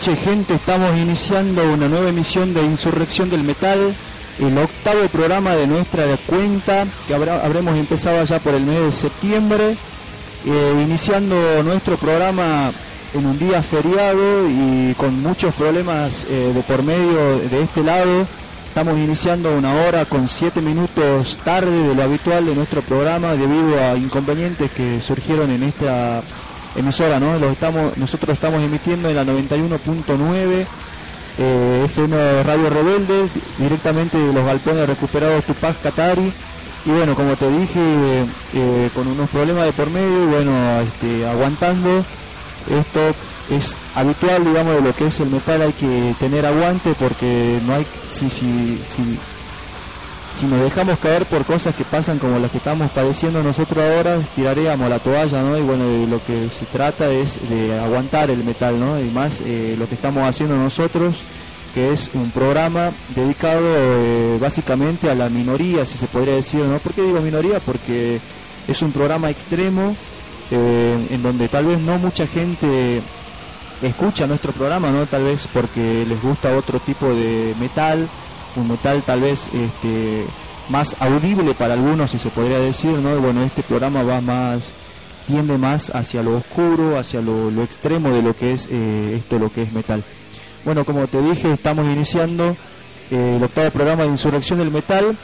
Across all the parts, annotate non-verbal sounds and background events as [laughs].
noches gente, estamos iniciando una nueva emisión de Insurrección del Metal, el octavo programa de nuestra cuenta que habremos empezado ya por el mes de septiembre, eh, iniciando nuestro programa en un día feriado y con muchos problemas eh, de por medio de este lado. Estamos iniciando una hora con siete minutos tarde de lo habitual de nuestro programa debido a inconvenientes que surgieron en esta emisora, ¿no? Los estamos, nosotros estamos emitiendo en la 91.9 eh, FM Radio Rebelde, directamente de los galpones recuperados Tupac Katari. Y bueno, como te dije, eh, con unos problemas de por medio, y bueno, este, aguantando. Esto es habitual, digamos, de lo que es el metal, hay que tener aguante porque no hay, si, si, si si nos dejamos caer por cosas que pasan como las que estamos padeciendo nosotros ahora, tiraríamos la toalla, ¿no? Y bueno, lo que se trata es de aguantar el metal, ¿no? Y más eh, lo que estamos haciendo nosotros, que es un programa dedicado eh, básicamente a la minoría, si se podría decir, ¿no? ¿Por qué digo minoría? Porque es un programa extremo eh, en donde tal vez no mucha gente escucha nuestro programa, ¿no? Tal vez porque les gusta otro tipo de metal un metal tal vez este, más audible para algunos, si se podría decir, ¿no? bueno, este programa va más, tiende más hacia lo oscuro, hacia lo, extremo de lo que es eh, esto, lo que es metal. Bueno, como te dije, estamos iniciando eh, el octavo programa de Insurrección del Metal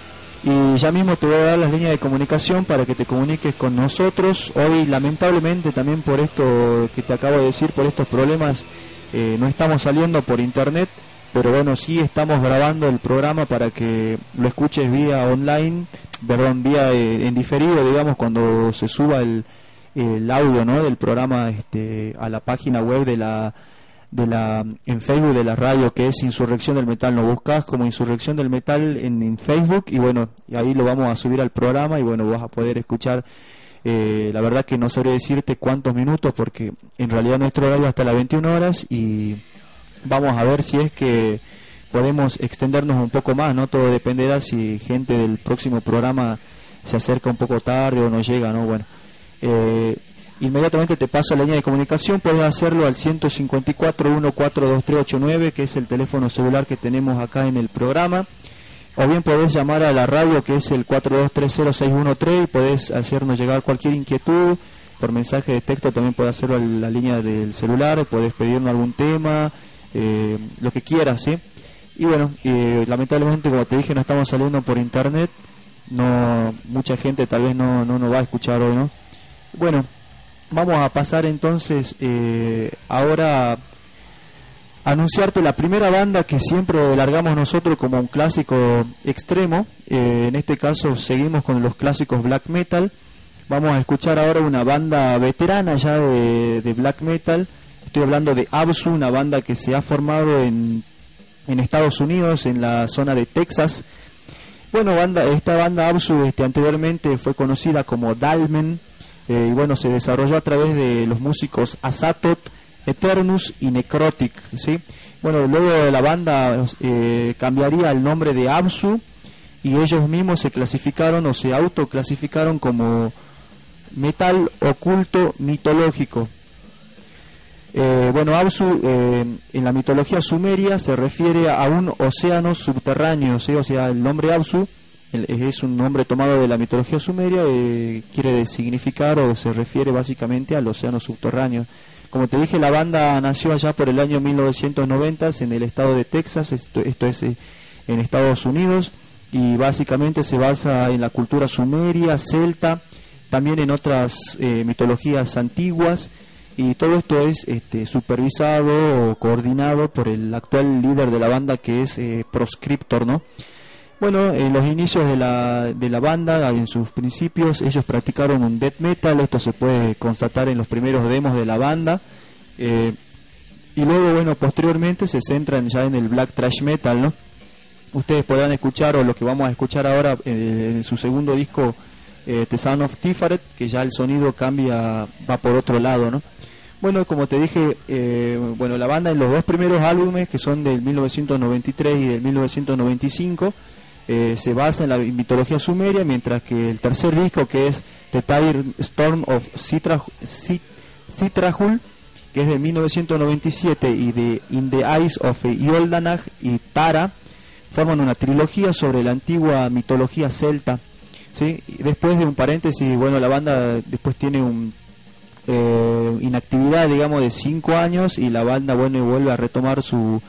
y ya mismo te voy a dar las líneas de comunicación para que te comuniques con nosotros. Hoy, lamentablemente, también por esto que te acabo de decir, por estos problemas, eh, no estamos saliendo por internet pero bueno, sí estamos grabando el programa para que lo escuches vía online, perdón, vía eh, en diferido, digamos, cuando se suba el, el audio, ¿no? Del programa este, a la página web de la de la en Facebook de la radio que es Insurrección del Metal, lo buscas como Insurrección del Metal en, Facebook y bueno, ahí lo vamos a subir al programa y bueno, vas a poder escuchar eh, la verdad que no sabré decirte cuántos minutos porque en realidad nuestro horario hasta las 21 horas y vamos a ver si es que podemos extendernos un poco más, ¿no? Todo dependerá si gente del próximo programa se acerca un poco tarde o no llega, ¿no? Bueno, eh, inmediatamente te paso la línea de comunicación, puedes hacerlo al 154 142389, que es el teléfono celular que tenemos acá en el programa, o bien podés llamar a la radio que es el 4230613 y podés hacernos llegar cualquier inquietud, por mensaje de texto también puedes hacerlo a la línea del celular, podés pedirnos algún tema, eh, lo que quieras, ¿sí? Y bueno, eh, lamentablemente como te dije no estamos saliendo por internet, no mucha gente tal vez no, no nos va a escuchar hoy, ¿no? Bueno, vamos a pasar entonces eh, ahora a anunciarte la primera banda que siempre largamos nosotros como un clásico extremo. En este caso seguimos con los clásicos black metal. Vamos a escuchar ahora una banda veterana ya de black metal. Estoy hablando de Absu, una banda que se ha formado en, en Estados Unidos, en la zona de Texas. Bueno, banda, esta banda Absu este, anteriormente fue conocida como Dalmen eh, y bueno, se desarrolló a través de los músicos Asatot, Eternus y Necrotic, ¿sí? Bueno, luego la banda eh, cambiaría el nombre de Absu y ellos mismos se clasificaron o se autoclasificaron como metal oculto mitológico. Eh, bueno, Absu en la mitología sumeria se refiere a un océano subterráneo, o sea, el nombre Absu es un nombre tomado de la mitología sumeria, eh, quiere significar o se refiere básicamente al océano subterráneo. Como te dije, la banda nació allá por el año 1990 en el estado de Texas, esto, es eh, en Estados Unidos, y básicamente se basa en la cultura sumeria, celta, también en otras eh, mitologías antiguas, y todo esto es este, supervisado o coordinado por el actual líder de la banda que es Proscriptor, ¿no? Bueno, en los inicios de la, de la banda, en sus principios, ellos practicaron un death metal, esto se puede constatar en los primeros demos de la banda, eh, y luego, bueno, posteriormente se centran ya en el black trash metal, ¿no? Ustedes podrán escuchar, o lo que vamos a escuchar ahora eh, en su segundo disco, eh, The Sound of Tifaret, que ya el sonido cambia, va por otro lado, ¿no? Bueno, como te dije, eh, bueno, la banda en los dos primeros álbumes, que son del 1993 y del 1995, eh, se basa en la mitología sumeria, mientras que el tercer disco, que es The Tire Storm of Citrahul, que es de 1997, y de In the Eyes of Yoldanag y Tara, forman una trilogía sobre la antigua mitología celta. ¿sí? después de un paréntesis, bueno, la banda después tiene un eh, inactividad, digamos, de cinco años y la banda, bueno, vuelve a retomar su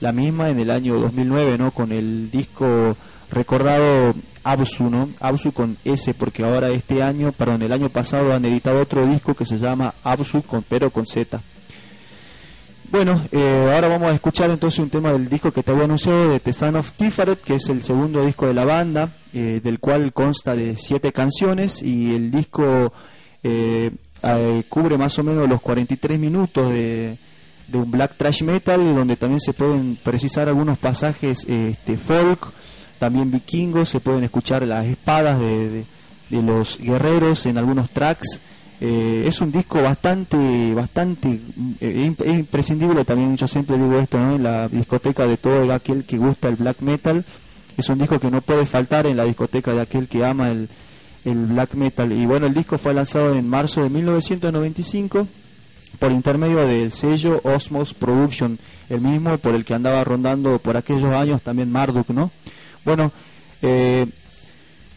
la misma en el año 2009, ¿no? Con el disco recordado Absu, ¿no? Absu con S, porque ahora este año, perdón, el año pasado han editado otro disco que se llama Absu, con, pero con Z. Bueno, eh, ahora vamos a escuchar entonces un tema del disco que te había anunciado de The Son of Tifaret, que es el segundo disco de la banda, eh, del cual consta de siete canciones y el disco eh, cubre más o menos los 43 minutos de, de un black trash metal, donde también se pueden precisar algunos pasajes este, folk, también vikingos, se pueden escuchar las espadas de, de, los guerreros en algunos tracks. Eh, es un disco bastante, bastante eh, imprescindible también, yo siempre digo esto, en la discoteca de todo aquel que gusta el black metal. Es un disco que no puede faltar en la discoteca de aquel que ama el, el black metal. Y bueno, el disco fue lanzado en marzo de 1995 por intermedio del sello Osmos Production, el mismo por el que andaba rondando por aquellos años también Marduk, ¿no? Bueno, eh,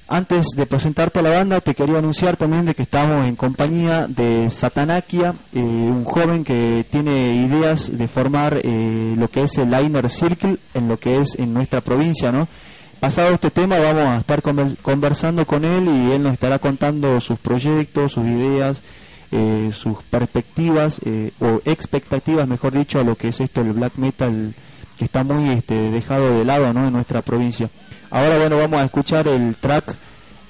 antes de presentarte a la banda, te quería anunciar también de que estamos en compañía de Satanakia, eh, un joven que tiene ideas de formar eh, lo que es el Liner Circle en lo que es en nuestra provincia, ¿no? Pasado este tema vamos a estar conversando con él y él nos estará contando sus proyectos, sus ideas, sus perspectivas o expectativas, mejor dicho, a lo que es esto el black metal que está muy este, dejado de lado ¿no? en nuestra provincia. Ahora bueno, vamos a escuchar el track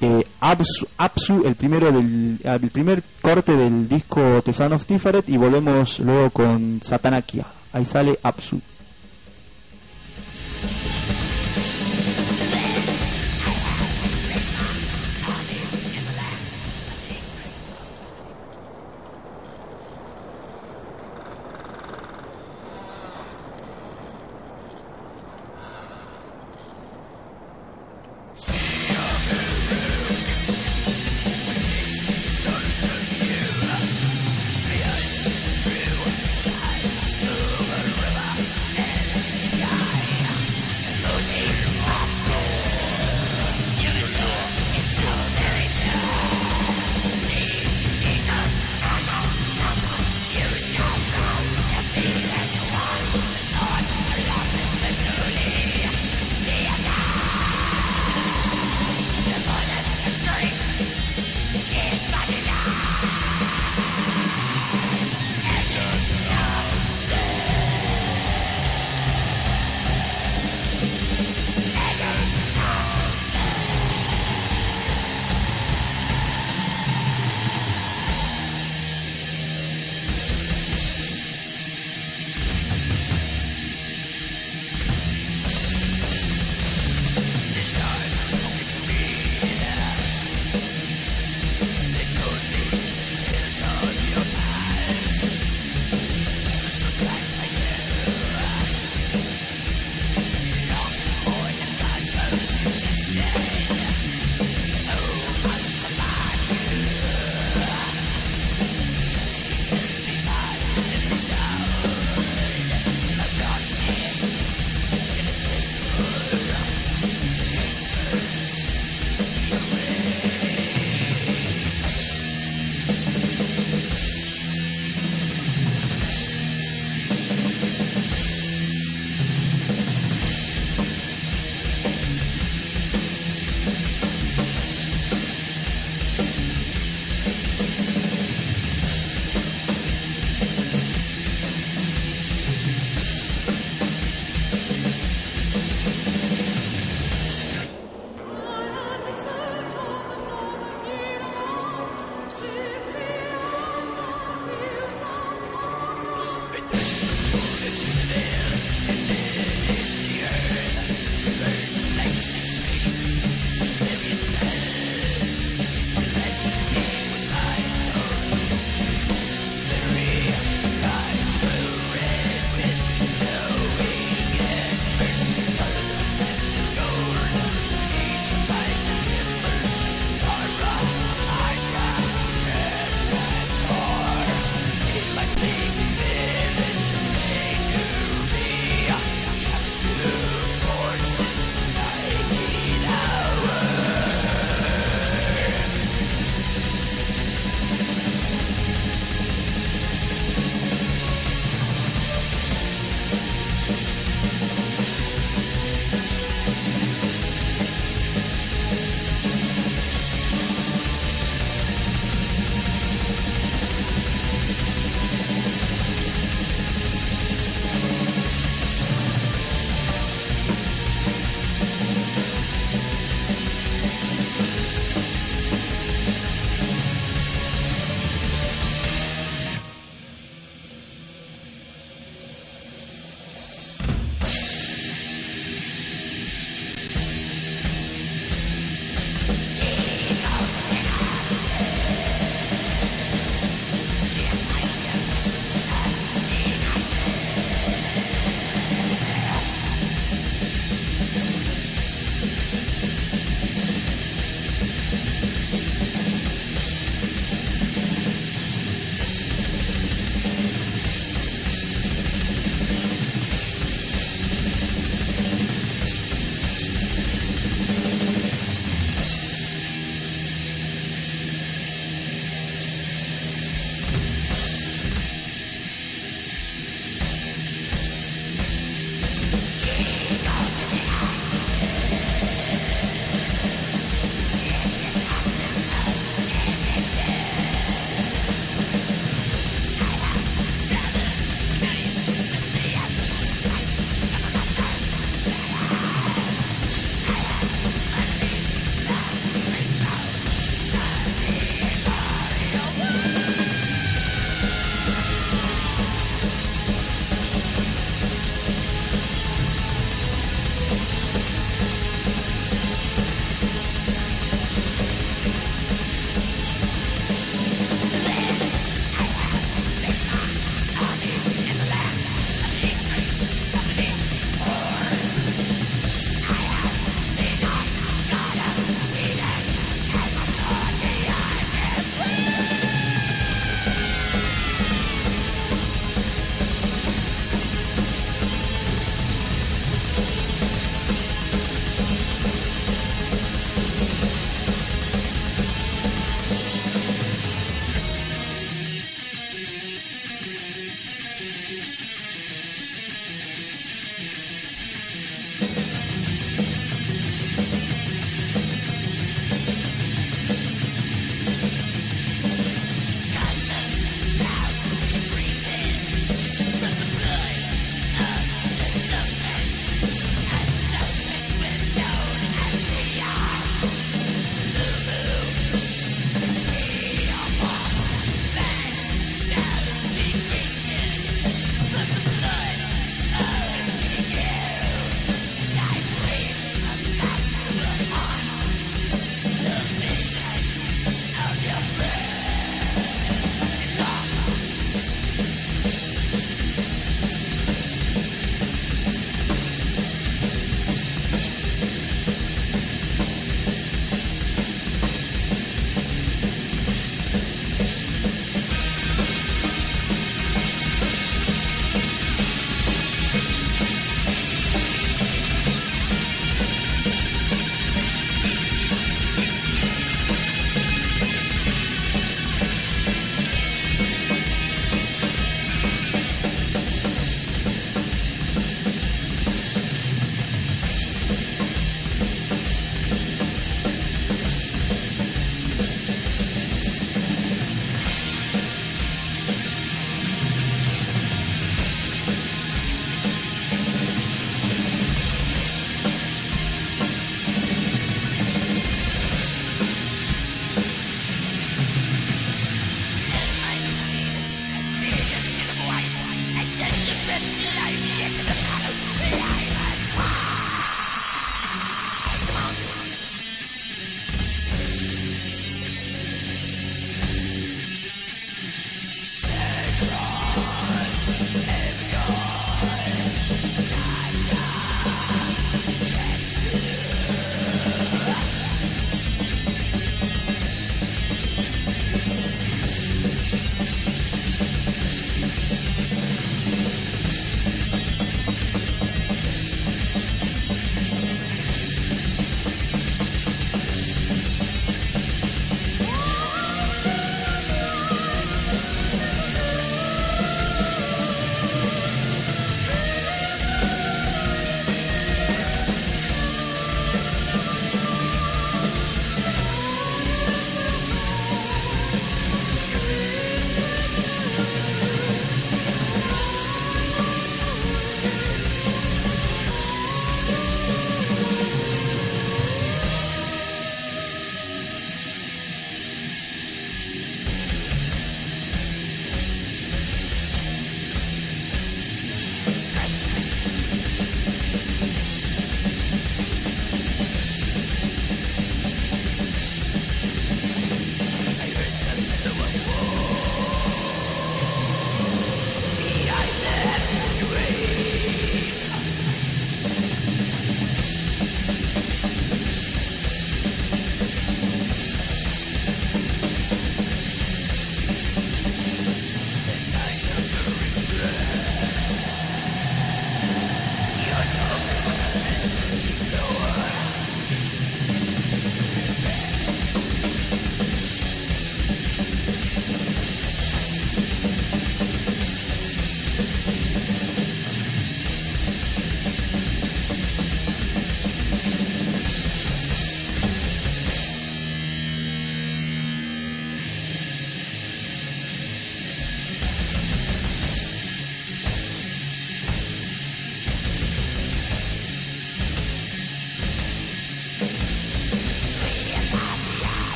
eh, Absu, el primero del el primer corte del disco Tesan of Tiferet y volvemos luego con Satanakia. Ahí sale Absu.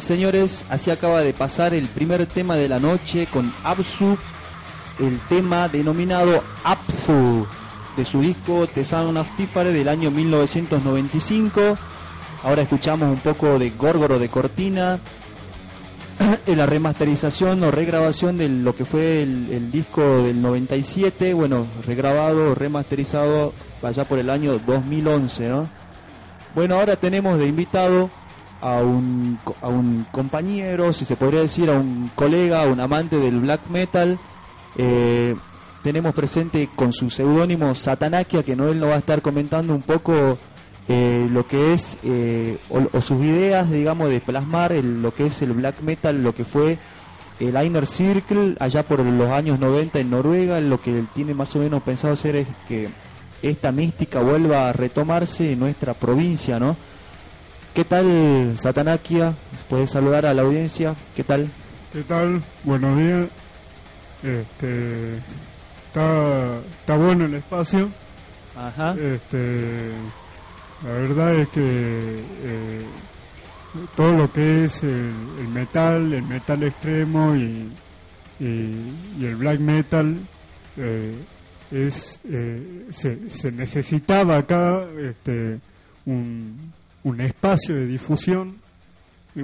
Señores, así acaba de pasar el primer tema de la noche con Absu, el tema denominado Apfu, de su disco The Sound del año 1995. Ahora escuchamos un poco de Górgoro de Cortina, [clears throat] en la remasterización o regrabación de lo que fue el, disco del 97, bueno, regrabado, remasterizado allá por el año 2011, ¿no? Bueno, ahora tenemos de invitado a un, a un compañero, si se podría decir, a un colega, a un amante del black metal. Eh, tenemos presente con su seudónimo Satanakia, que no él nos va a estar comentando un poco eh, lo que es, eh, o, sus ideas, digamos, de plasmar lo que es el black metal, lo que fue el Inner Circle allá por los años 90 en Noruega, lo que él tiene más o menos pensado hacer es que esta mística vuelva a retomarse en nuestra provincia, ¿no? ¿Qué tal, Satanakia? ¿Puedes saludar a la audiencia? ¿Qué tal? ¿Qué tal? Buenos días. Este, está, está bueno el espacio. Ajá. Este, la verdad es que eh, todo lo que es el, metal, el metal extremo y, el black metal eh, es eh, se, necesitaba acá este, un, un, espacio de difusión,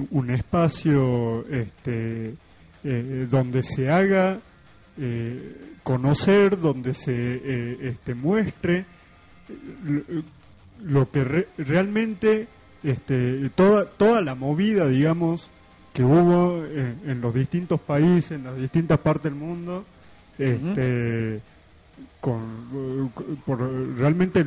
un espacio este, donde se haga conocer, donde se este, muestre lo que realmente este, toda, toda la movida, digamos, que hubo en, los distintos países, en las distintas partes del mundo, este, con, por, realmente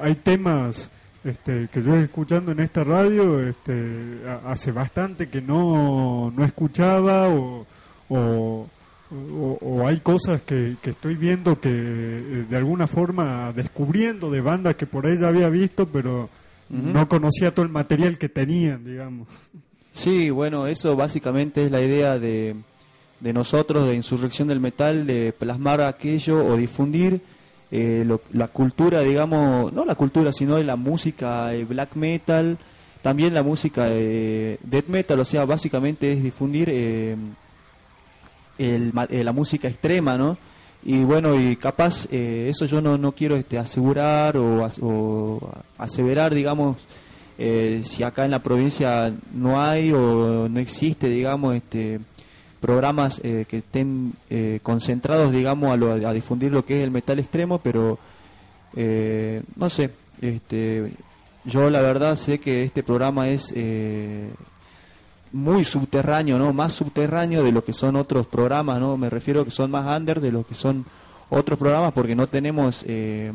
hay temas este, que yo estoy escuchando en esta radio este, hace bastante que no, no escuchaba o, o o, hay cosas que, estoy viendo que eh, de alguna forma descubriendo de bandas que por ahí ya había visto, pero no conocía todo el material que tenían, digamos. Sí, bueno, eso básicamente es la idea de, de nosotros, de Insurrección del Metal, de plasmar aquello o difundir eh, la cultura, digamos, no la cultura, sino la música eh, black metal, también la música death metal, o sea, básicamente es difundir el, eh, la música extrema, ¿no? Y bueno, y capaz eh, eso yo no, no quiero este, asegurar o, aseverar, digamos, eh, si acá en la provincia no hay o no existe, digamos, este programas que estén concentrados, digamos, a, lo, a difundir lo que es el metal extremo, pero no sé, este, yo la verdad sé que este programa es muy subterráneo, ¿no? Más subterráneo de lo que son otros programas, ¿no? Me refiero que son más under de lo que son otros programas porque no tenemos eh,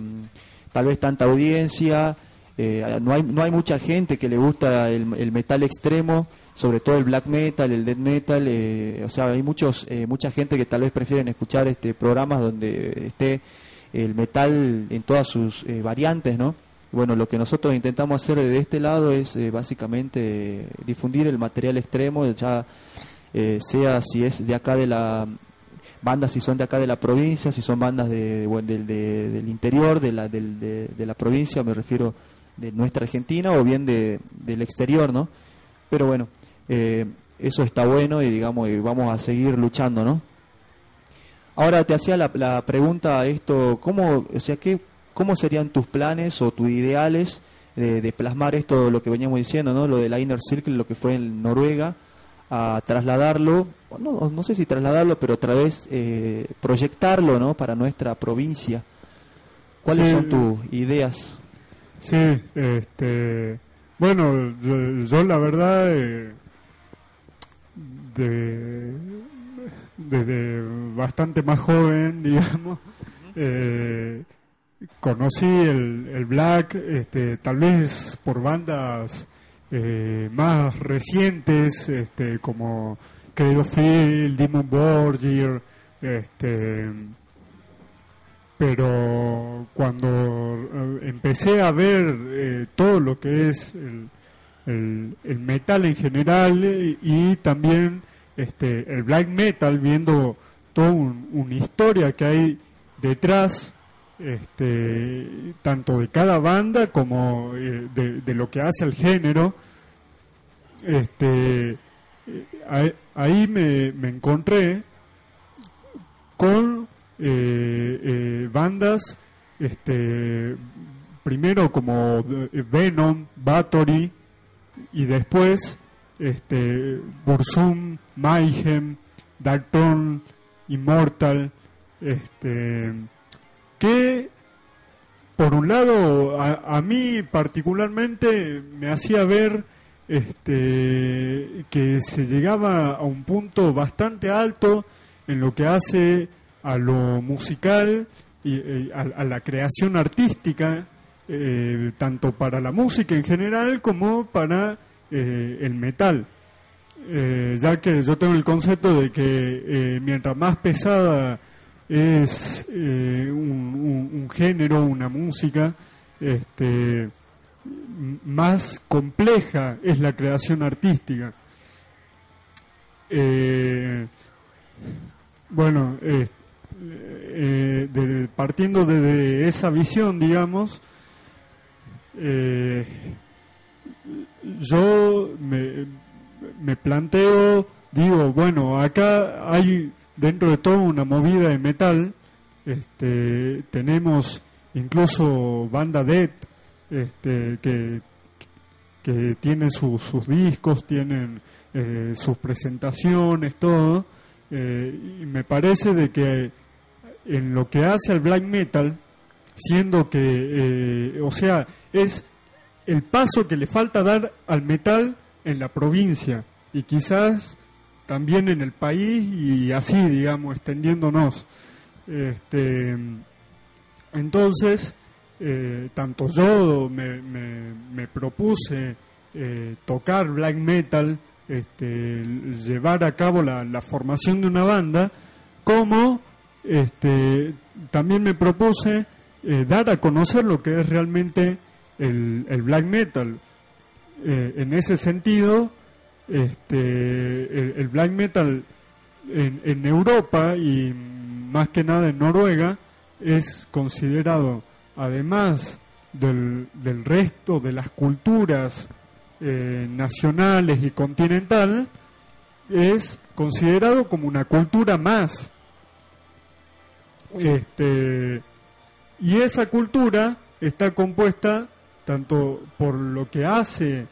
tal vez tanta audiencia, eh, no, hay, no hay mucha gente que le gusta el, metal extremo, sobre todo el black metal, el death metal, eh, o sea, hay muchos, mucha gente que tal vez prefieren escuchar este programas donde esté el metal en todas sus variantes, ¿no? Bueno, lo que nosotros intentamos hacer de este lado es eh, básicamente difundir el material extremo, ya eh, sea si es de acá de la bandas, si son de acá de la provincia, si son bandas de, del interior de la, de, la provincia, me refiero de nuestra Argentina o bien de, del exterior, ¿no? Pero bueno, eh, eso está bueno y digamos, vamos a seguir luchando, ¿no? Ahora te hacía la, la pregunta esto, ¿cómo, o sea, qué ¿Cómo serían tus planes o tus ideales de, plasmar esto, lo que veníamos diciendo, ¿no? lo de la Inner Circle, lo que fue en Noruega, a trasladarlo, no, no sé si trasladarlo, pero otra vez eh, proyectarlo ¿no? para nuestra provincia? ¿Cuáles son tus ideas? Sí, este, bueno, yo, la verdad, eh, desde bastante más joven, [laughs] digamos, eh, conocí el, el black, este, tal vez por bandas eh, más recientes, este, como Credo Phil, Demon Borgir, este, pero cuando eh, empecé a ver eh, todo lo que es el, el, metal en general y, también este, el black metal, viendo toda una historia que hay detrás este, tanto de cada banda como eh, de, lo que hace al género, este, eh, ahí me, me encontré con eh, eh, bandas, este, primero como Venom, Bathory y después este, Bursum, Mayhem, Darkton, Immortal, este, que por un lado a, a, mí particularmente me hacía ver este, que se llegaba a un punto bastante alto en lo que hace a lo musical y, eh, a, la creación artística, eh, tanto para la música en general como para eh, el metal. ya que yo tengo el concepto de que mientras más pesada es un, género, una música, este, más compleja es la creación artística. bueno, eh, partiendo de, esa visión, digamos, eh, yo me, me, planteo, digo, bueno, acá hay dentro de todo una movida de metal, este, tenemos incluso banda Dead, este, que, que tienen sus discos, tienen eh, sus presentaciones, todo, y me parece de que en lo que hace al black metal, siendo que, eh, o sea, es el paso que le falta dar al metal en la provincia y quizás también en el país y así, digamos, extendiéndonos. Este, entonces, eh, tanto yo me, me, propuse eh, tocar black metal, este, llevar a cabo la, la formación de una banda, como este, también me propuse eh, dar a conocer lo que es realmente el, black metal. Eh, en ese sentido, este, el, black metal en, Europa y más que nada en Noruega es considerado, además del, del resto de las culturas eh, nacionales y continental, es considerado como una cultura más este, y esa cultura está compuesta tanto por lo que hace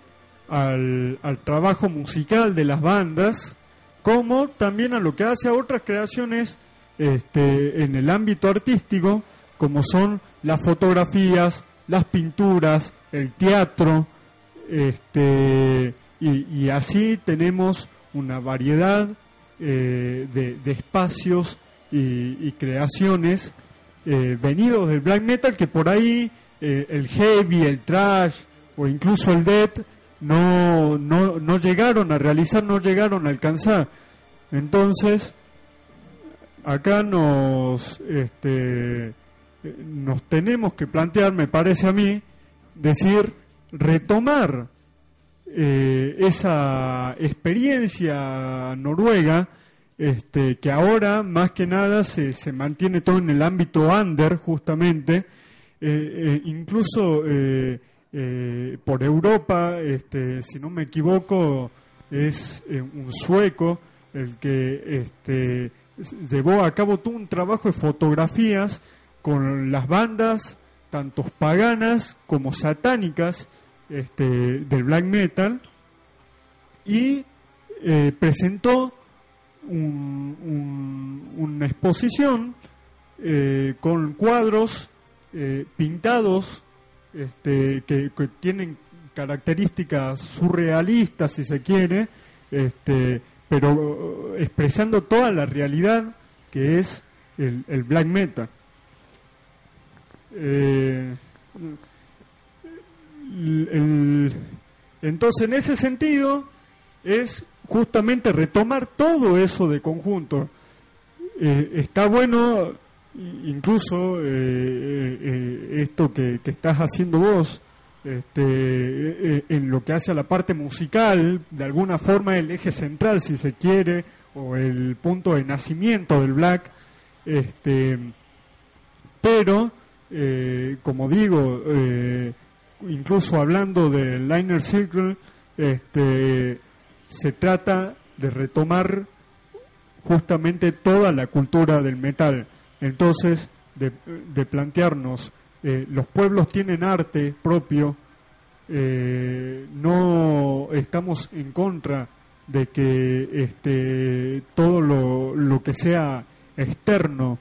al, trabajo musical de las bandas, como también a lo que hace a otras creaciones este, en el ámbito artístico, como son las fotografías, las pinturas, el teatro, este, y, así tenemos una variedad eh, de, de, espacios y, creaciones eh, venidos del black metal que por ahí eh, el heavy, el trash o incluso el death no, no, no llegaron a realizar, no llegaron a alcanzar. Entonces, acá nos, este, nos tenemos que plantear, me parece a mí, decir, retomar eh, esa experiencia noruega este, que ahora más que nada se, se, mantiene todo en el ámbito under, justamente, eh, eh, incluso eh, por Europa, este, si no me equivoco, es un sueco el que este, llevó a cabo todo un trabajo de fotografías con las bandas, tanto paganas como satánicas, este, del black metal, y presentó una exposición con cuadros eh, pintados este, que, tienen características surrealistas, si se quiere, este, pero expresando toda la realidad que es el, black metal. Eh, entonces, en ese sentido, es justamente retomar todo eso de conjunto. Eh, está bueno incluso eh, eh, esto que, estás haciendo vos, este, en lo que hace a la parte musical, de alguna forma el eje central, si se quiere, o el punto de nacimiento del black, este, pero, como digo, incluso hablando del Liner Circle, este, se trata de retomar justamente toda la cultura del metal. Entonces, de, plantearnos, eh, los pueblos tienen arte propio, eh, no estamos en contra de que este, todo lo, que sea externo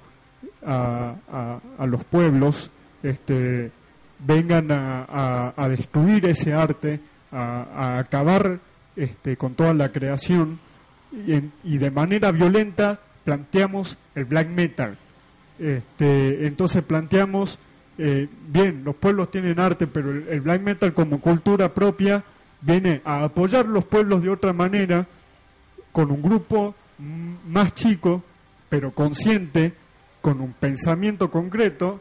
a, los pueblos este, vengan a, destruir ese arte, a, acabar este, con toda la creación y, de manera violenta planteamos el black metal. Este, entonces planteamos, eh, bien, los pueblos tienen arte, pero el, black metal como cultura propia viene a apoyar los pueblos de otra manera, con un grupo más chico, pero consciente, con un pensamiento concreto,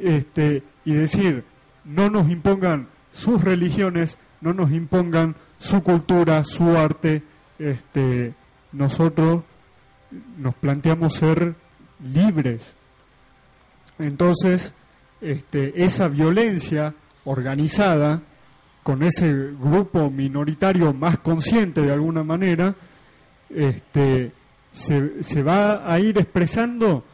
este, y decir, no nos impongan sus religiones, no nos impongan su cultura, su arte, este, nosotros nos planteamos ser libres. Entonces, este, esa violencia organizada, con ese grupo minoritario más consciente de alguna manera, este, se, se va a ir expresando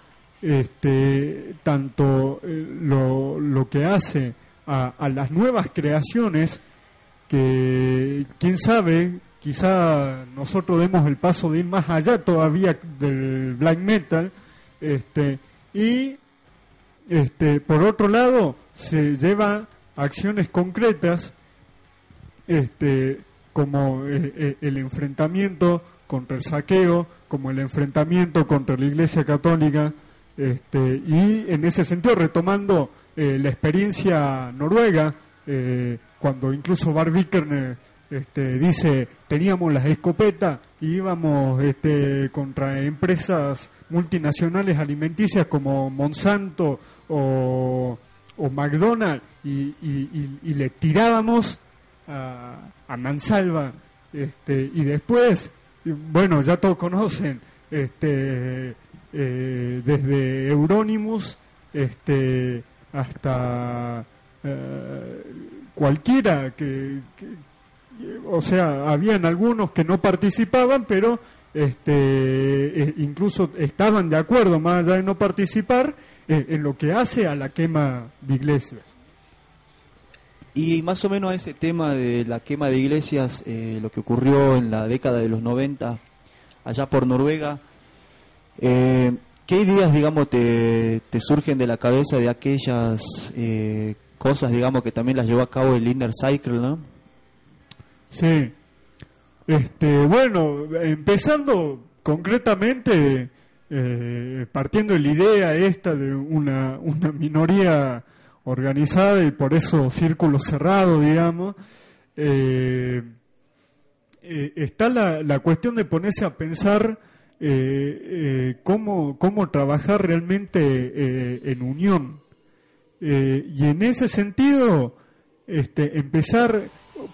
este, tanto eh, lo, lo, que hace a, a, las nuevas creaciones, que quién sabe, quizá nosotros demos el paso de ir más allá todavía del black metal, este, y este, por otro lado se lleva acciones concretas, este, como eh, eh, el enfrentamiento contra el saqueo, como el enfrentamiento contra la Iglesia Católica, este, y en ese sentido retomando eh, la experiencia noruega, cuando incluso Bar este, dice, teníamos las escopetas íbamos este, contra empresas multinacionales alimenticias como Monsanto o, McDonald's y, le tirábamos a, mansalva. Este, y después, bueno, ya todos conocen, este, eh, desde Euronymous este, hasta eh, cualquiera que o sea, habían algunos que no participaban, pero este, eh, incluso estaban de acuerdo, más allá de no participar, eh, en lo que hace a la quema de iglesias. Y más o menos a ese tema de la quema de iglesias, eh, lo que ocurrió en la década de los 90, allá por Noruega, ¿qué ideas, digamos, te, te, surgen de la cabeza de aquellas cosas, digamos, que también las llevó a cabo el Inner Cycle, ¿no? Sí. Este, bueno, empezando concretamente, eh, partiendo de la idea esta de una, una minoría organizada y por eso círculo cerrado, digamos, eh, eh, está la, la, cuestión de ponerse a pensar cómo, cómo trabajar realmente en unión. y en ese sentido, este, empezar,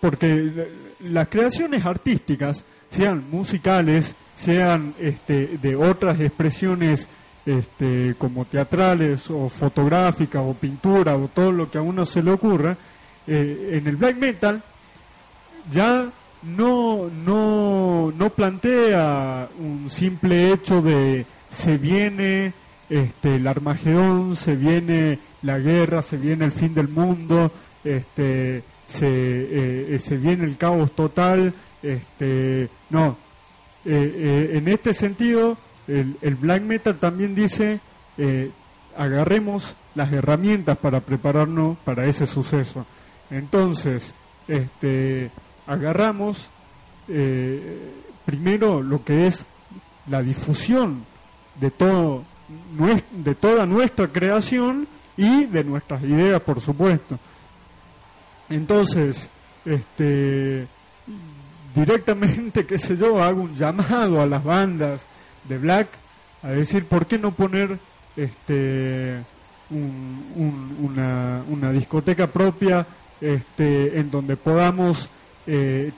porque las creaciones artísticas, sean musicales, sean este, de otras expresiones este, como teatrales o fotográficas o pintura o todo lo que a uno se le ocurra, eh, en el black metal ya no, no, no plantea un simple hecho de se viene este, el Armagedón, se viene la guerra, se viene el fin del mundo, este, se, eh, eh, se viene el caos total. Este, no, eh, en este sentido, el, el, black metal también dice, agarremos las herramientas para prepararnos para ese suceso. Entonces, este, agarramos primero lo que es la difusión de todo de toda nuestra creación y de nuestras ideas, por supuesto. Entonces, este, directamente, [laughs] qué sé yo, hago un llamado a las bandas de black a decir, ¿por qué no poner este, una, discoteca propia este, en donde podamos eh,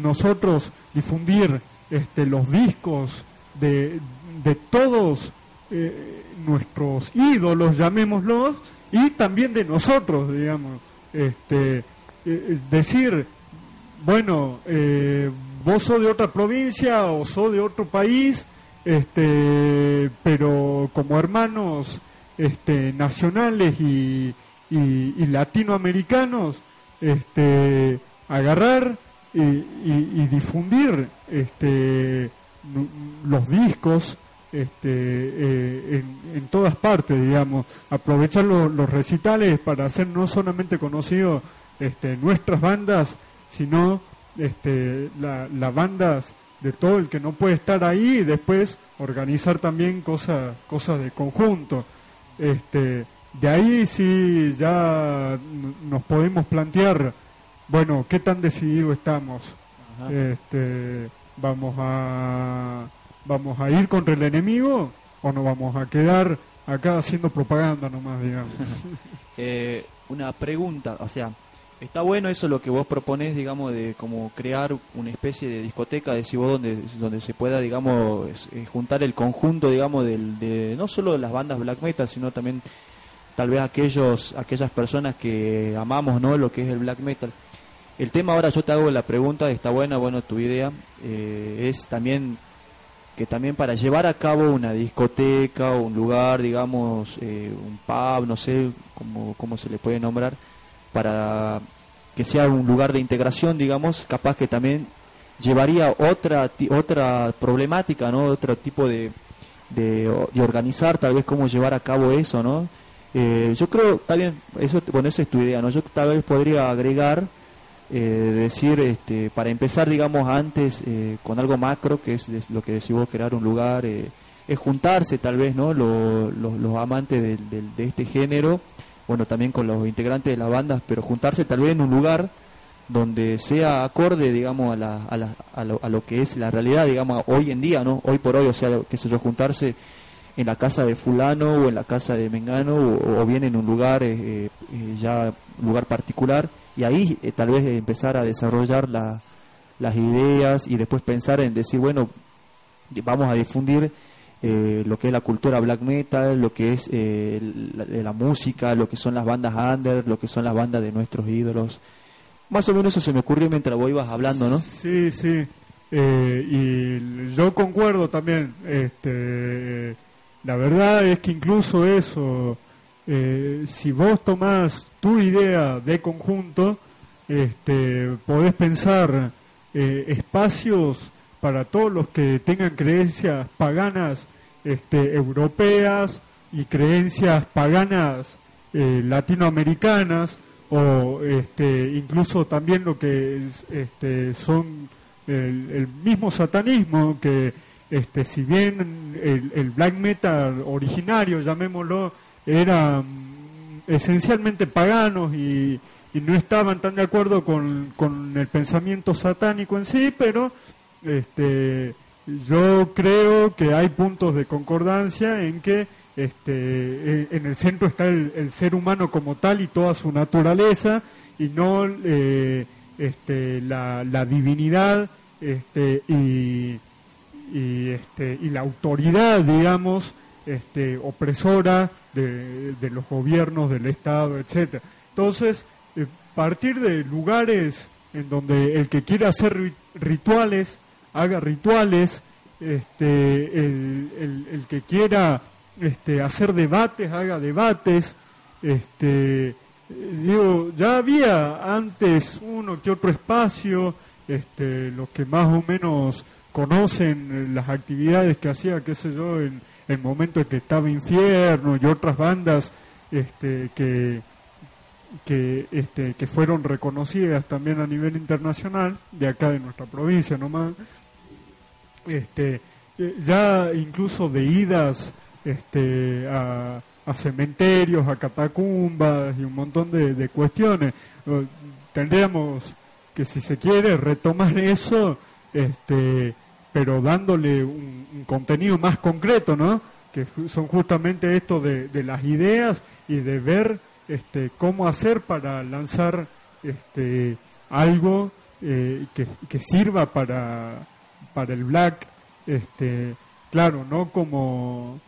nosotros difundir este, los discos de, de todos eh, nuestros ídolos, llamémoslos, y también de nosotros, digamos. Este, eh, decir, bueno, eh, vos sos de otra provincia o sos de otro país, este, pero como hermanos este, nacionales y, y, latinoamericanos, este, agarrar y, y, difundir este, los discos este, eh, en, todas partes, digamos, aprovechar los recitales para hacer no solamente conocidos este, nuestras bandas, sino este, las bandas de todo el que no puede estar ahí y después organizar también cosas cosas de conjunto. Este, de ahí sí ya nos podemos plantear, bueno, qué tan decididos estamos. Este, vamos a vamos a ir contra el enemigo o nos vamos a quedar acá haciendo propaganda nomás, digamos. [laughs] eh, una pregunta, o sea, está bueno eso lo que vos proponés, digamos, de como crear una especie de discoteca, de vos, donde, donde se pueda, digamos, juntar el conjunto, digamos, del, de no solo de las bandas black metal, sino también tal vez aquellos, aquellas personas que amamos, ¿no? Lo que es el black metal. El tema ahora yo te hago la pregunta, está buena, bueno, tu idea, eh, es también que también para llevar a cabo una discoteca o un lugar, digamos, eh, un pub, no sé cómo, cómo se le puede nombrar, para que sea un lugar de integración, digamos, capaz que también llevaría otra otra problemática, ¿no? Otro tipo de, de, organizar, tal vez cómo llevar a cabo eso, ¿no? Eh, yo creo, también, eso, bueno, esa es tu idea, ¿no? Yo tal vez podría agregar eh, decir, este, para empezar, digamos, antes eh, con algo macro, que es lo que decimos crear un lugar, eh, es juntarse tal vez, ¿no? los amantes de, este género, bueno, también con los integrantes de las bandas, pero juntarse tal vez en un lugar donde sea acorde, digamos, a, la, a, la, a, lo, a lo que es la realidad, digamos, hoy en día, ¿no? Hoy por hoy, o sea, que se yo, juntarse en la casa de fulano o en la casa de mengano o, bien en un lugar, eh, ya lugar particular y ahí eh, tal vez empezar a desarrollar las ideas y después pensar en decir, bueno, vamos a difundir eh, lo que es la cultura black metal, lo que es eh, la, música, lo que son las bandas under, lo que son las bandas de nuestros ídolos. Más o menos eso se me ocurrió mientras vos ibas hablando, ¿no? Sí, sí. y yo concuerdo también. Este, la verdad es que incluso eso eh, si vos tomás tu idea de conjunto, este, podés pensar eh, espacios para todos los que tengan creencias paganas este, europeas y creencias paganas eh, latinoamericanas o este, incluso también lo que este, son el, mismo satanismo que este, si bien el, black metal originario llamémoslo eran esencialmente paganos y, no estaban tan de acuerdo con, con, el pensamiento satánico en sí, pero este, yo creo que hay puntos de concordancia en que este, en el centro está el, ser humano como tal y toda su naturaleza y no eh, este, la, la, divinidad este, y, y, este, y la autoridad, digamos, este, opresora de, los gobiernos, del Estado, etcétera. Entonces, eh, partir de lugares en donde el que quiera hacer rituales, haga rituales, este, el, que quiera este, hacer debates, haga debates, este, digo, ya había antes uno que otro espacio, este, los que más o menos conocen las actividades que hacía, qué sé yo, en, el momento en que estaba Infierno y otras bandas este, que, que, este, que fueron reconocidas también a nivel internacional, de acá de nuestra provincia nomás, este, eh, ya incluso de idas este, a, cementerios, a catacumbas y un montón de, de cuestiones. Tendríamos que, si se quiere, retomar eso este, pero dándole un, contenido más concreto, ¿no? Que son justamente esto de, las ideas y de ver este, cómo hacer para lanzar este, algo eh, que, sirva para, para el black, este, claro, no como,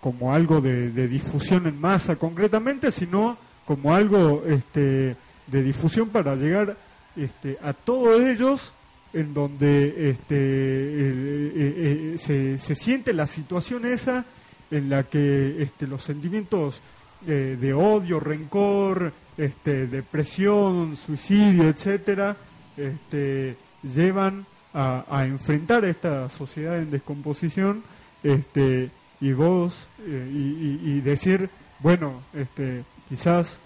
como algo de, difusión en masa concretamente, sino como algo este, de difusión para llegar este, a todos ellos en donde este, eh, eh, se, se, siente la situación esa en la que este, los sentimientos de odio, rencor, este, depresión, suicidio, etcétera, este, llevan a, enfrentar a esta sociedad en descomposición este, y vos y, decir, bueno, este, quizás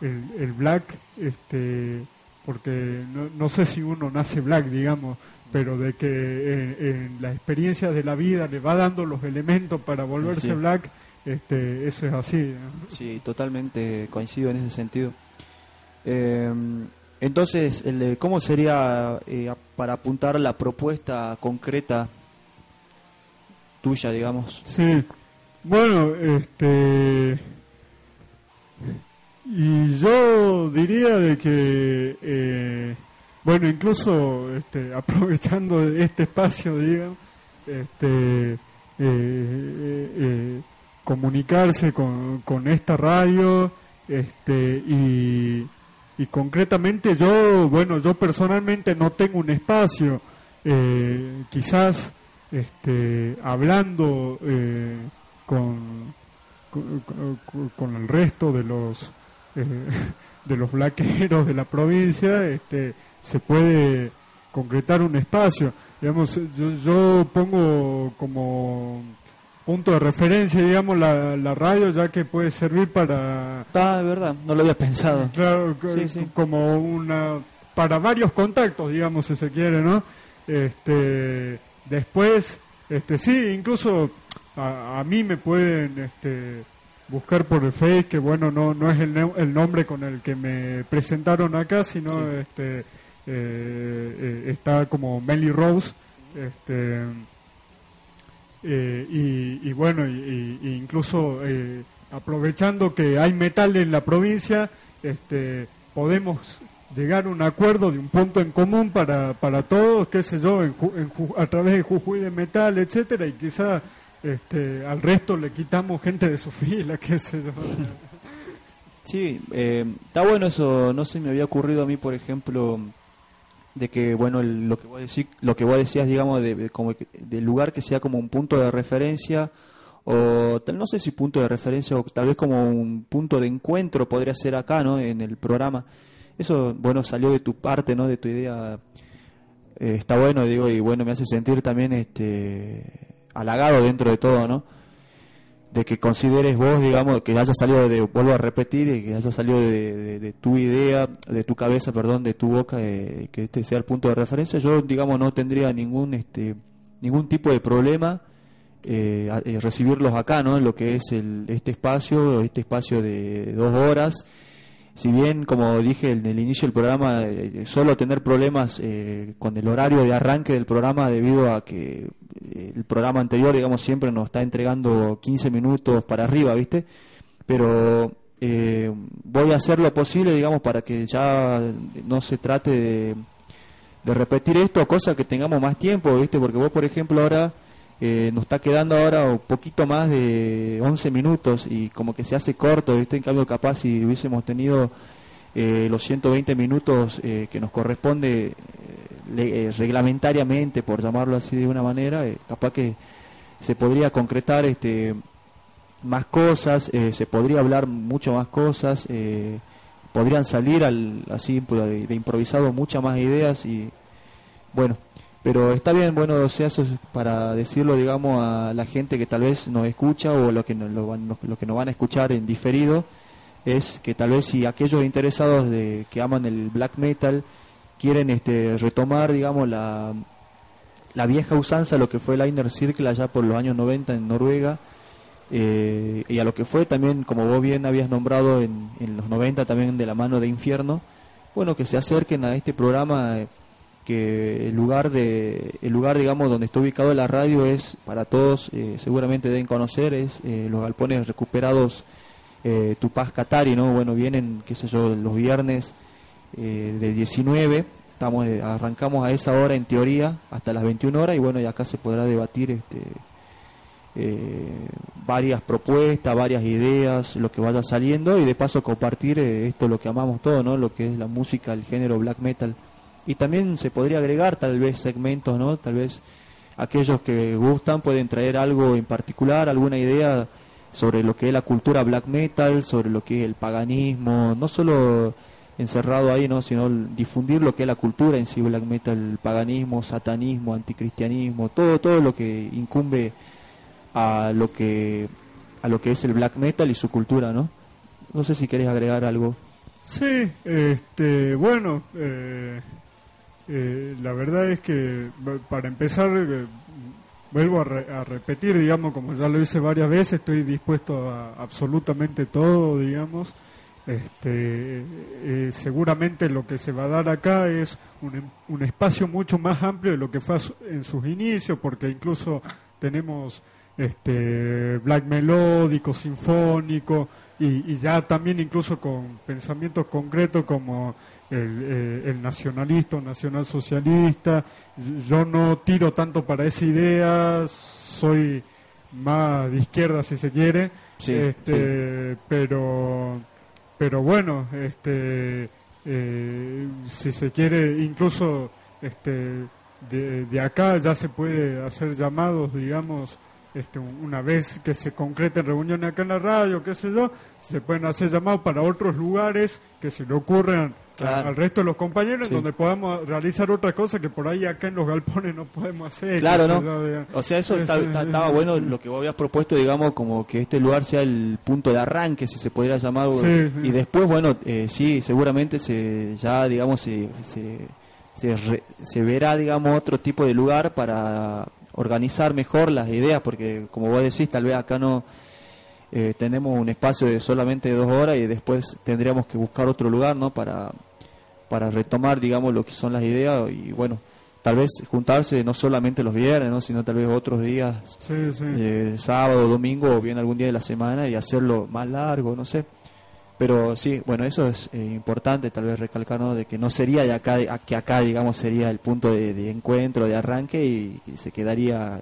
el, el black este, porque no, no, sé si uno nace black, digamos, pero de que en, la experiencia de la vida le va dando los elementos para volverse black, este, eso es así. Sí, totalmente coincido en ese sentido. Em, entonces, ¿cómo sería eh, para apuntar la propuesta concreta tuya, digamos? Sí, bueno, este y yo diría de que, eh, bueno, incluso este, [laughs] aprovechando este espacio, digamos, este, eh, eh, comunicarse con, con, esta radio este, y, y, concretamente yo, bueno, yo personalmente no tengo un espacio, quizás este, hablando con, con, con el resto de los eh, [laughs] de los blaqueros de la provincia, este, se puede concretar un espacio. Digamos, yo, yo pongo como punto de referencia, digamos, la, la radio, ya que puede servir para... Está, de verdad, no lo había pensado. Claro, como una... para varios contactos, digamos, si se quiere, ¿no? Este, después, este, sí, incluso a, a mí me pueden... Este, buscar por el Face, que bueno, no, no es el, el nombre con el que me presentaron acá, sino este eh, eh, está como Melly Rose. Este, eh, y, bueno, y, incluso aprovechando que hay metal en la provincia, este, podemos llegar a un acuerdo de un punto en común para, para todos, qué sé yo, a través de Jujuy de Metal, etcétera, y quizá este, al resto le quitamos gente de su fila, [laughs] qué sé yo. Sí, eh, está bueno eso, no se me había ocurrido a mí, por ejemplo, de que, bueno, lo que vos decís, lo que vos decías, digamos, de, como del lugar que sea como un punto de referencia, o no sé si punto de referencia, o tal vez como un punto de encuentro podría ser acá, ¿no? En el programa. Eso, bueno, salió de tu parte, ¿no? De tu idea. Eh, está bueno, digo, y bueno, me hace sentir también, este halagado dentro de todo, ¿no? De que consideres vos, digamos, que haya salido de, vuelvo a repetir, que haya salido de, tu idea, de tu cabeza, perdón, de tu boca, que este sea el punto de referencia. Yo, digamos, no tendría ningún, este, ningún tipo de problema eh, eh, recibirlos acá, ¿no? En lo que es el, este espacio, este espacio de dos horas si bien, como dije en el inicio del programa, eh, solo tener problemas eh, con el horario de arranque del programa debido a que eh, el programa anterior, digamos, siempre nos está entregando 15 minutos para arriba, ¿viste? Pero voy a hacer lo posible, digamos, para que ya no se trate de, de repetir esto, cosa que tengamos más tiempo, ¿viste? Porque vos, por ejemplo, ahora eh, nos está quedando ahora un poquito más de 11 minutos y como que se hace corto, ¿viste? En cambio, capaz si hubiésemos tenido eh, los 120 minutos eh, que nos corresponde reglamentariamente, por llamarlo así de una manera, capaz que se podría concretar este más cosas, se podría hablar mucho más cosas, podrían salir al, así de improvisado muchas más ideas y bueno, pero está bien, bueno, o sea, eso es para decirlo, digamos, a la gente que tal vez nos escucha o lo que, nos, lo, que nos van a escuchar en diferido, es que tal vez si aquellos interesados de que aman el black metal quieren este, retomar, digamos, la, la vieja usanza, lo que fue el Inner Circle allá por los años 90 en Noruega, eh, y a lo que fue también, como vos bien habías nombrado en, en los 90 también de la mano de Infierno, bueno, que se acerquen a este programa. Eh, que el lugar de el lugar digamos donde está ubicado la radio es para todos eh, seguramente deben conocer es eh, los galpones recuperados eh, Tupaz Catari no bueno vienen qué sé yo los viernes eh, de 19 estamos arrancamos a esa hora en teoría hasta las 21 horas y bueno y acá se podrá debatir este varias propuestas, varias ideas, lo que vaya saliendo y de paso compartir esto lo que amamos todo, ¿no? Lo que es la música, el género black metal. Y también se podría agregar tal vez segmentos, ¿no? Tal vez aquellos que gustan pueden traer algo en particular, alguna idea sobre lo que es la cultura black metal, sobre lo que es el paganismo, no solo encerrado ahí, ¿no? sino difundir lo que es la cultura en sí black metal, el paganismo, satanismo, anticristianismo, todo todo lo que incumbe a lo que a lo que es el black metal y su cultura, ¿no? No sé si querés agregar algo. Sí, este, bueno, eh, eh, la verdad es que para empezar eh, vuelvo a, repetir, digamos, como ya lo hice varias veces, estoy dispuesto a absolutamente todo, digamos. Este, seguramente lo que se va a dar acá es un, un espacio mucho más amplio de lo que fue en sus inicios, porque incluso tenemos este, black melódico, sinfónico, y, ya también incluso con pensamientos concretos como el, eh, el nacionalista o nacionalsocialista. Yo no tiro tanto para esa idea, soy más de izquierda si se quiere, este, pero pero bueno, este, eh, si se quiere, incluso este, de, de acá ya se puede hacer llamados, digamos, este, una vez que se concreten reuniones acá en la radio, qué sé yo, se pueden hacer llamados para otros lugares que se le ocurran al resto de los compañeros, donde podamos realizar otra cosa que por ahí acá en los galpones no podemos hacer. Claro, ¿no? o sea, eso estaba bueno lo que vos habías propuesto, digamos, como que este lugar sea el punto de arranque, si se pudiera llamar. y después, bueno, eh, sí, seguramente se ya, digamos, se, se, se verá, digamos, otro tipo de lugar para organizar mejor las ideas, porque como vos decís, tal vez acá no eh, tenemos un espacio de solamente dos horas y después tendríamos que buscar otro lugar, ¿no? Para, para retomar, digamos, lo que son las ideas y bueno, tal vez juntarse no solamente los viernes, ¿no? Sino tal vez otros días, eh, sábado, domingo o bien algún día de la semana y hacerlo más largo, no sé. Pero sí, bueno, eso es eh, importante tal vez recalcar, ¿no? De que no sería de acá, que acá, digamos, sería el punto de, encuentro, de arranque y, se quedaría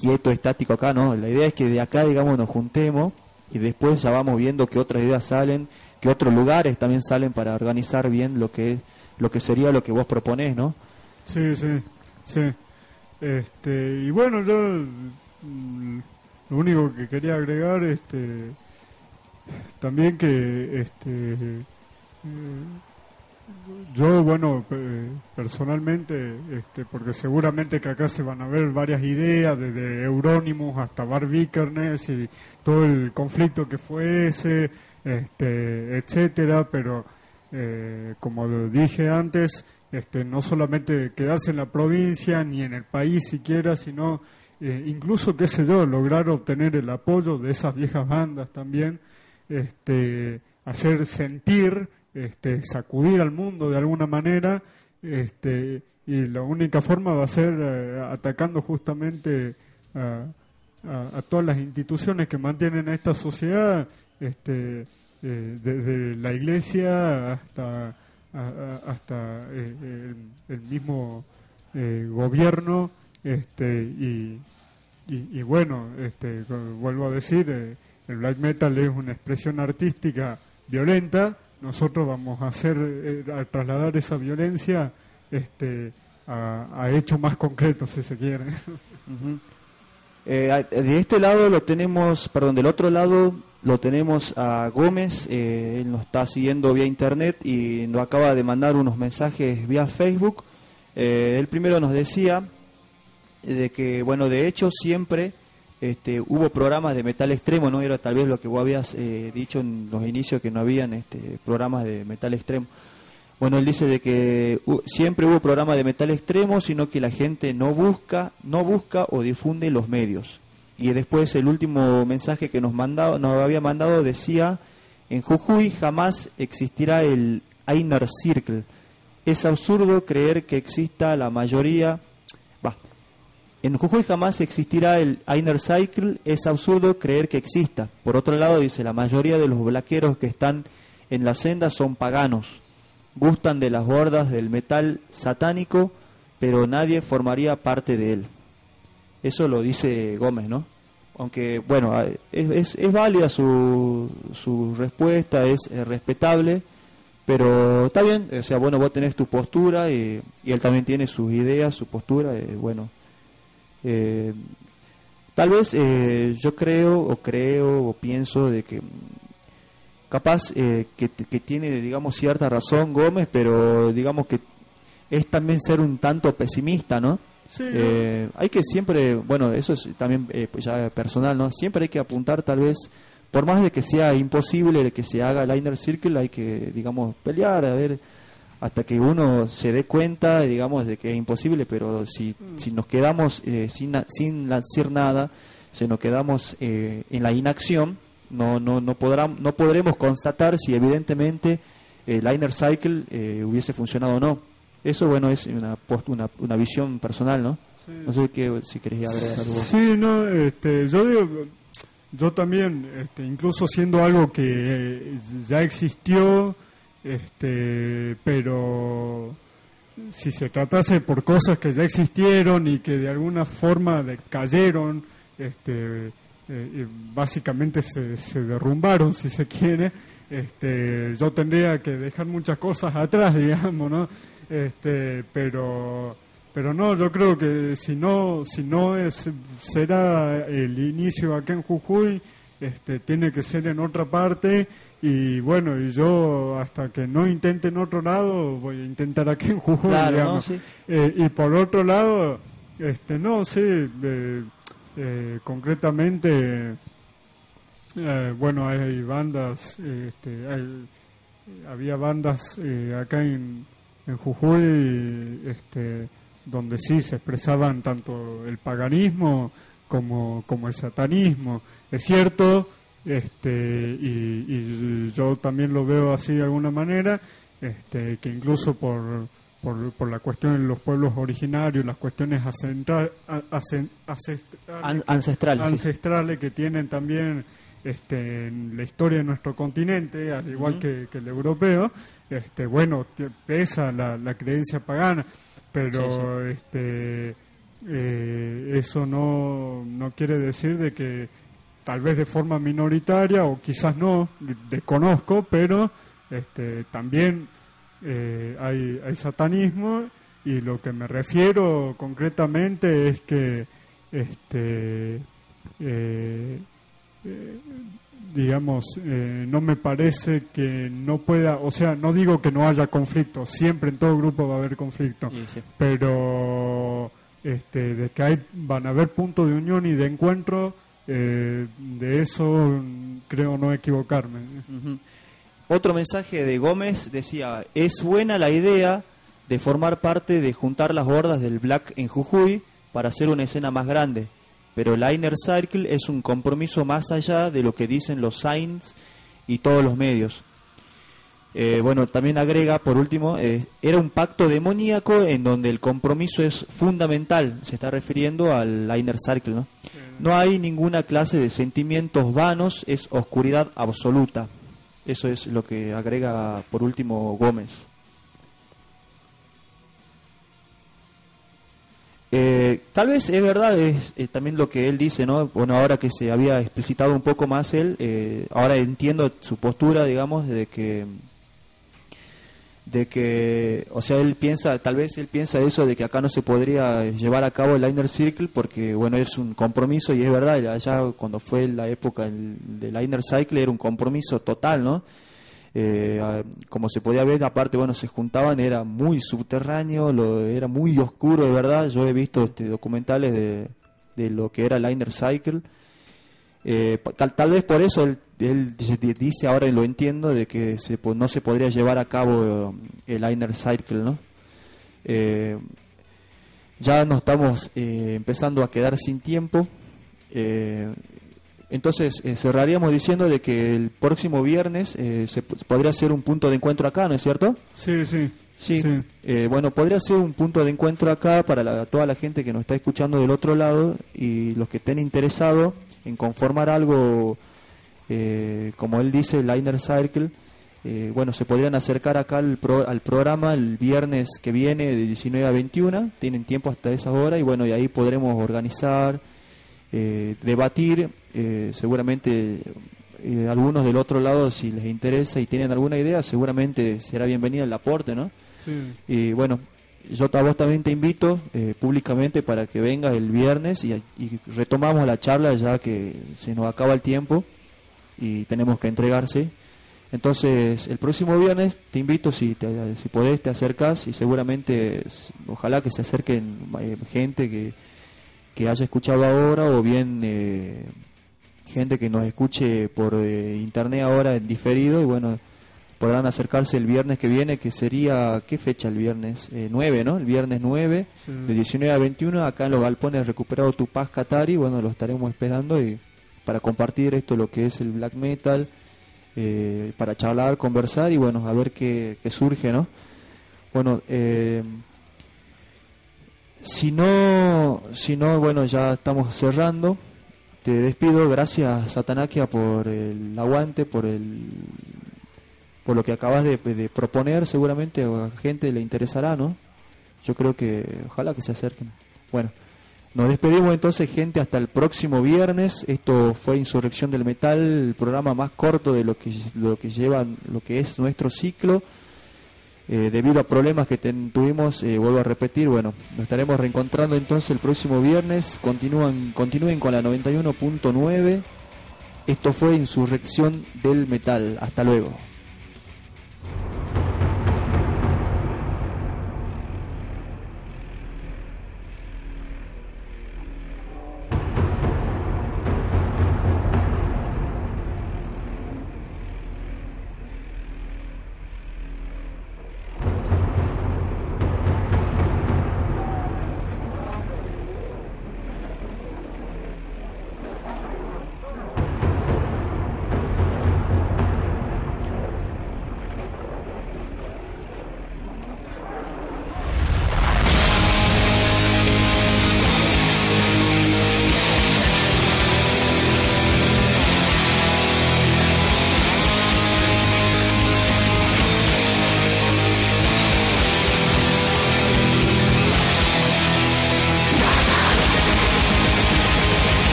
quieto, estático acá, ¿no? La idea es que de acá, digamos, nos juntemos y después ya vamos viendo que otras ideas salen, que otros lugares también salen para organizar bien lo que lo que sería lo que vos proponés, ¿no? Sí, sí, sí. Este, y bueno, yo mm, lo único que quería agregar, este también que este eh, yo bueno personalmente este porque seguramente que acá se van a ver varias ideas desde Euronymous hasta Bar y todo el conflicto que fue ese este etcétera pero eh, como dije antes este no solamente quedarse en la provincia ni en el país siquiera sino eh, incluso qué sé yo lograr obtener el apoyo de esas viejas bandas también este, hacer sentir, este, sacudir al mundo de alguna manera, este, y la única forma va a ser eh, atacando justamente a, todas las instituciones que mantienen a esta sociedad, este, eh, desde la iglesia hasta, hasta eh, el, mismo gobierno, este, y, y, bueno, este, vuelvo a decir, el black metal es una expresión artística violenta, nosotros vamos a hacer, eh, a trasladar esa violencia este, a, hechos más concretos, si se quiere. Eh, de este lado lo tenemos, perdón, del otro lado lo tenemos a Gómez, eh, él nos está siguiendo vía internet y nos acaba de mandar unos mensajes vía Facebook. él primero nos decía de que, bueno, de hecho siempre este, hubo programas de metal extremo, no era tal vez lo que vos habías eh, dicho en los inicios que no habían este, programas de metal extremo. Bueno, él dice de que siempre hubo programas de metal extremo, sino que la gente no busca, no busca o difunde los medios. Y después el último mensaje que nos mandaba, nos había mandado decía, en Jujuy jamás existirá el Inner Circle. Es absurdo creer que exista la mayoría en Jujuy jamás existirá el Inner Cycle, es absurdo creer que exista. Por otro lado, dice, la mayoría de los blaqueros que están en la senda son paganos, gustan de las bordas del metal satánico, pero nadie formaría parte de él. Eso lo dice Gómez, ¿no? aunque bueno, es, es, válida su, su respuesta, es, respetable, pero está bien, o sea, bueno, vos tenés tu postura y, y él también tiene sus ideas, su postura, eh, bueno. Eh, tal vez eh, yo creo o creo o pienso de que capaz que, que tiene, digamos, cierta razón Gómez, pero digamos que es también ser un tanto pesimista, ¿no? Eh, hay que siempre, bueno, eso es también eh, pues ya personal, ¿no? Siempre hay que apuntar tal vez, por más de que sea imposible que se haga el inner circle, hay que, digamos, pelear, a ver, hasta que uno se dé cuenta, digamos, de que es imposible, pero si, mm. si nos quedamos eh, sin, sin hacer nada, si nos quedamos en la inacción, no, no, no, podrá, no podremos constatar si evidentemente el inner cycle hubiese funcionado o no. Eso, bueno, es una, una, una visión personal, ¿no? No sé qué, si querés agregar algo. Sí, no, este, yo digo, yo también, este, incluso siendo algo que eh, ya existió, este, pero si se tratase por cosas que ya existieron y que de alguna forma cayeron, este, eh, básicamente se, se derrumbaron, si se quiere, este, yo tendría que dejar muchas cosas atrás, [laughs] digamos, ¿no? este, pero pero no, yo creo que si no si no es será el inicio acá en Jujuy, este, tiene que ser en otra parte y bueno, y yo hasta que no intente en otro lado voy a intentar aquí en Jujuy, eh, y por otro lado, este, no, sí, eh, eh, concretamente, bueno, hay bandas, este, había bandas acá en en Jujuy, este, donde sí se expresaban tanto el paganismo como, como el satanismo. Es cierto, este, y, yo también lo veo así de alguna manera, este, que incluso por, por, por la cuestión de los pueblos originarios, las cuestiones ancestrales, ancestrales que tienen también este, en la historia de nuestro continente, al igual que, el europeo, este, bueno, pesa la, la creencia pagana, pero este, eh, eso no, no quiere decir de que tal vez de forma minoritaria o quizás no, desconozco, pero este, también eh, hay, hay satanismo y lo que me refiero concretamente es que este, eh, eh, digamos, eh, no me parece que no pueda, o sea, no digo que no haya conflicto, siempre en todo grupo va a haber conflicto, pero este, de que hay, van a haber puntos de unión y de encuentro, eh, de eso creo no equivocarme. Otro mensaje de Gómez decía, es buena la idea de formar parte de juntar las hordas del Black en Jujuy para hacer una escena más grande pero el Inner Circle es un compromiso más allá de lo que dicen los signs y todos los medios. Eh, bueno, también agrega, por último, eh, era un pacto demoníaco en donde el compromiso es fundamental, se está refiriendo al Inner Circle, ¿no? No hay ninguna clase de sentimientos vanos, es oscuridad absoluta. Eso es lo que agrega, por último, Gómez. Eh, tal vez es verdad, es eh, también lo que él dice, ¿no? Bueno, ahora que se había explicitado un poco más él, eh, ahora entiendo su postura, digamos, de que, de que, o sea, él piensa, tal vez él piensa eso de que acá no se podría llevar a cabo el Inner Circle porque, bueno, es un compromiso y es verdad, allá cuando fue la época del Inner Cycle era un compromiso total, ¿no? Eh, como se podía ver, aparte, bueno, se juntaban, era muy subterráneo, lo, era muy oscuro, de verdad. Yo he visto este, documentales de, de lo que era el Inner Cycle. Eh, tal, tal, vez por eso él, él, dice ahora y lo entiendo de que se, no se podría llevar a cabo eh, el Inner Cycle, ¿no? ya nos estamos empezando a quedar sin tiempo. Entonces eh, cerraríamos diciendo de que el próximo viernes eh, se podría ser un punto de encuentro acá, ¿no es cierto? Sí, sí. Sí, eh, bueno, podría ser un punto de encuentro acá para toda la gente que nos está escuchando del otro lado y los que estén interesados en conformar algo, como él dice, el Inner Circle. bueno, se podrían acercar acá al, al programa el viernes que viene de 19 a 21, tienen tiempo hasta esa hora y bueno, y ahí podremos organizar eh, debatir, eh, seguramente eh, algunos del otro lado, si les interesa y tienen alguna idea, seguramente será bienvenido el aporte, ¿no? Sí. Y bueno, yo a vos también te invito eh, públicamente para que vengas el viernes y, y retomamos la charla ya que se nos acaba el tiempo y tenemos que entregarse. Entonces, el próximo viernes te invito, si, te, si podés, te acercas y seguramente, ojalá que se acerquen eh, gente que, que haya escuchado ahora o bien eh, gente que nos escuche por eh, internet ahora en diferido y bueno, podrán acercarse el viernes que viene, que sería, ¿qué fecha el viernes? Eh, 9, ¿no? El viernes 9, Sí. de 19 a 21, acá en los galpones recuperado tu paz Qatari, bueno, lo estaremos esperando y para compartir esto, lo que es el black metal, eh, para charlar, conversar y bueno, a ver qué, surge, ¿no? Bueno, eh, si no, si no, bueno, ya estamos cerrando. Te despido, gracias Satanakia por el aguante, por el por lo que acabas de, de proponer, seguramente a gente le interesará, ¿no? Yo creo que ojalá que se acerquen. Bueno, nos despedimos entonces, gente, hasta el próximo viernes. Esto fue Insurrección del Metal, el programa más corto de lo que lo que lleva lo que es nuestro ciclo. Eh, debido a problemas que tuvimos, eh, vuelvo a repetir, bueno, nos estaremos reencontrando entonces el próximo viernes. Continúan, continúen con la 91.9. Esto fue Insurrección del Metal. Hasta luego.